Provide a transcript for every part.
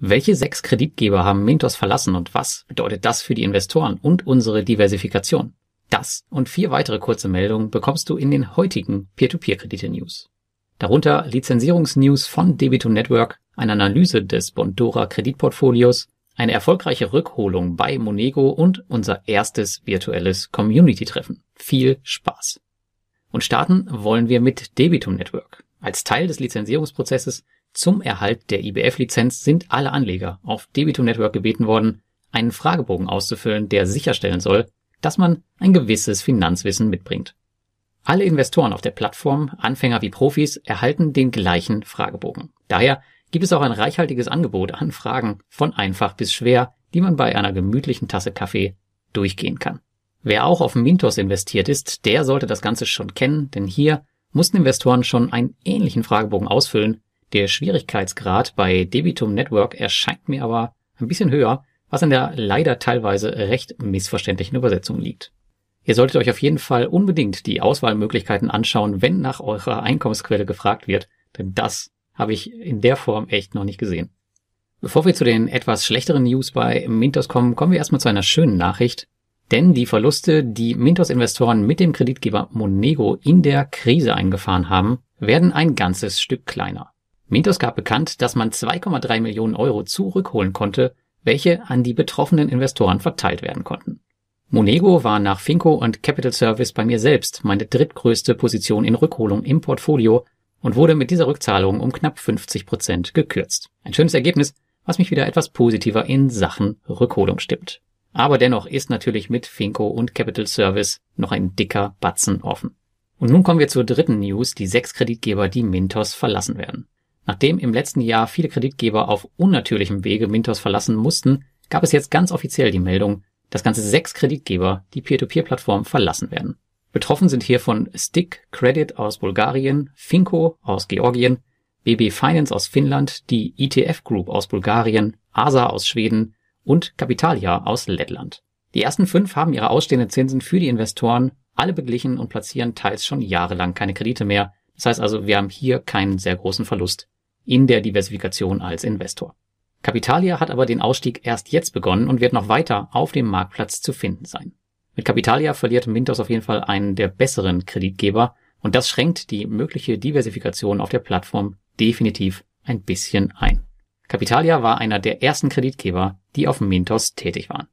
Welche sechs Kreditgeber haben Mintos verlassen und was bedeutet das für die Investoren und unsere Diversifikation? Das und vier weitere kurze Meldungen bekommst du in den heutigen Peer-to-Peer-Kredite-News. Darunter Lizenzierungsnews von Debito Network, eine Analyse des Bondora Kreditportfolios, eine erfolgreiche Rückholung bei Monego und unser erstes virtuelles Community-Treffen. Viel Spaß! Und starten wollen wir mit Debitum Network. Als Teil des Lizenzierungsprozesses zum Erhalt der IBF-Lizenz sind alle Anleger auf Debitum Network gebeten worden, einen Fragebogen auszufüllen, der sicherstellen soll, dass man ein gewisses Finanzwissen mitbringt. Alle Investoren auf der Plattform, Anfänger wie Profis, erhalten den gleichen Fragebogen. Daher gibt es auch ein reichhaltiges Angebot an Fragen von einfach bis schwer, die man bei einer gemütlichen Tasse Kaffee durchgehen kann. Wer auch auf Mintos investiert ist, der sollte das Ganze schon kennen, denn hier mussten Investoren schon einen ähnlichen Fragebogen ausfüllen. Der Schwierigkeitsgrad bei Debitum Network erscheint mir aber ein bisschen höher, was an der leider teilweise recht missverständlichen Übersetzung liegt. Ihr solltet euch auf jeden Fall unbedingt die Auswahlmöglichkeiten anschauen, wenn nach eurer Einkommensquelle gefragt wird, denn das habe ich in der Form echt noch nicht gesehen. Bevor wir zu den etwas schlechteren News bei Mintos kommen, kommen wir erstmal zu einer schönen Nachricht. Denn die Verluste, die Mintos-Investoren mit dem Kreditgeber Monego in der Krise eingefahren haben, werden ein ganzes Stück kleiner. Mintos gab bekannt, dass man 2,3 Millionen Euro zurückholen konnte, welche an die betroffenen Investoren verteilt werden konnten. Monego war nach Finco und Capital Service bei mir selbst meine drittgrößte Position in Rückholung im Portfolio und wurde mit dieser Rückzahlung um knapp 50 Prozent gekürzt. Ein schönes Ergebnis, was mich wieder etwas positiver in Sachen Rückholung stimmt. Aber dennoch ist natürlich mit Finco und Capital Service noch ein dicker Batzen offen. Und nun kommen wir zur dritten News, die sechs Kreditgeber, die Mintos verlassen werden. Nachdem im letzten Jahr viele Kreditgeber auf unnatürlichem Wege Mintos verlassen mussten, gab es jetzt ganz offiziell die Meldung, dass ganze sechs Kreditgeber die Peer-to-Peer-Plattform verlassen werden. Betroffen sind hiervon Stick Credit aus Bulgarien, Finco aus Georgien, BB Finance aus Finnland, die ETF Group aus Bulgarien, ASA aus Schweden und Capitalia aus Lettland. Die ersten fünf haben ihre ausstehenden Zinsen für die Investoren alle beglichen und platzieren teils schon jahrelang keine Kredite mehr. Das heißt also, wir haben hier keinen sehr großen Verlust in der Diversifikation als Investor. Capitalia hat aber den Ausstieg erst jetzt begonnen und wird noch weiter auf dem Marktplatz zu finden sein. Mit Capitalia verliert Mintos auf jeden Fall einen der besseren Kreditgeber und das schränkt die mögliche Diversifikation auf der Plattform definitiv ein bisschen ein. Capitalia war einer der ersten Kreditgeber, die auf Mintos tätig waren.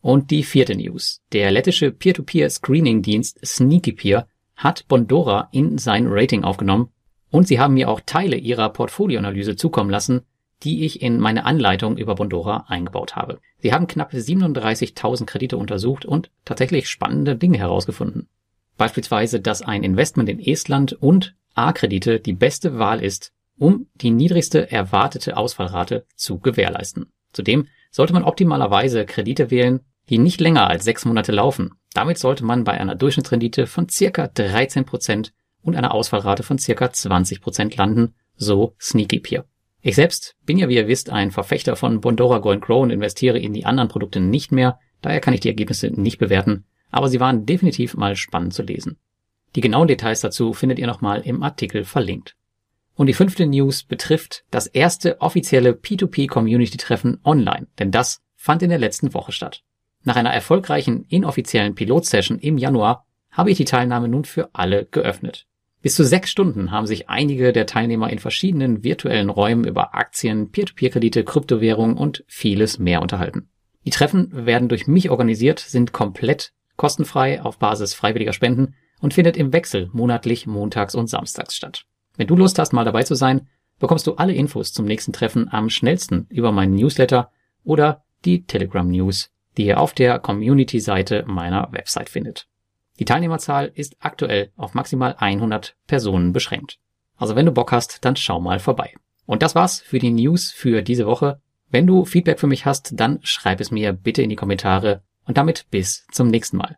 Und die vierte News. Der lettische Peer-to-Peer-Screening-Dienst Sneakypeer hat Bondora in sein Rating aufgenommen und sie haben mir auch Teile ihrer Portfolioanalyse zukommen lassen, die ich in meine Anleitung über Bondora eingebaut habe. Sie haben knapp 37.000 Kredite untersucht und tatsächlich spannende Dinge herausgefunden. Beispielsweise, dass ein Investment in Estland und A-Kredite die beste Wahl ist, um die niedrigste erwartete Ausfallrate zu gewährleisten. Zudem sollte man optimalerweise Kredite wählen, die nicht länger als sechs Monate laufen. Damit sollte man bei einer Durchschnittsrendite von circa 13 Prozent und einer Ausfallrate von circa 20 Prozent landen, so Sneaky Peer. Ich selbst bin ja, wie ihr wisst, ein Verfechter von Bondora Go Grow und investiere in die anderen Produkte nicht mehr, daher kann ich die Ergebnisse nicht bewerten, aber sie waren definitiv mal spannend zu lesen. Die genauen Details dazu findet ihr nochmal im Artikel verlinkt. Und die fünfte News betrifft das erste offizielle P2P-Community-Treffen online, denn das fand in der letzten Woche statt. Nach einer erfolgreichen inoffiziellen Pilotsession im Januar habe ich die Teilnahme nun für alle geöffnet. Bis zu sechs Stunden haben sich einige der Teilnehmer in verschiedenen virtuellen Räumen über Aktien, Peer-to-Peer-Kredite, Kryptowährungen und vieles mehr unterhalten. Die Treffen werden durch mich organisiert, sind komplett kostenfrei auf Basis freiwilliger Spenden und findet im Wechsel monatlich montags und samstags statt. Wenn du Lust hast, mal dabei zu sein, bekommst du alle Infos zum nächsten Treffen am schnellsten über meinen Newsletter oder die Telegram News, die ihr auf der Community-Seite meiner Website findet. Die Teilnehmerzahl ist aktuell auf maximal 100 Personen beschränkt. Also wenn du Bock hast, dann schau mal vorbei. Und das war's für die News für diese Woche. Wenn du Feedback für mich hast, dann schreib es mir bitte in die Kommentare und damit bis zum nächsten Mal.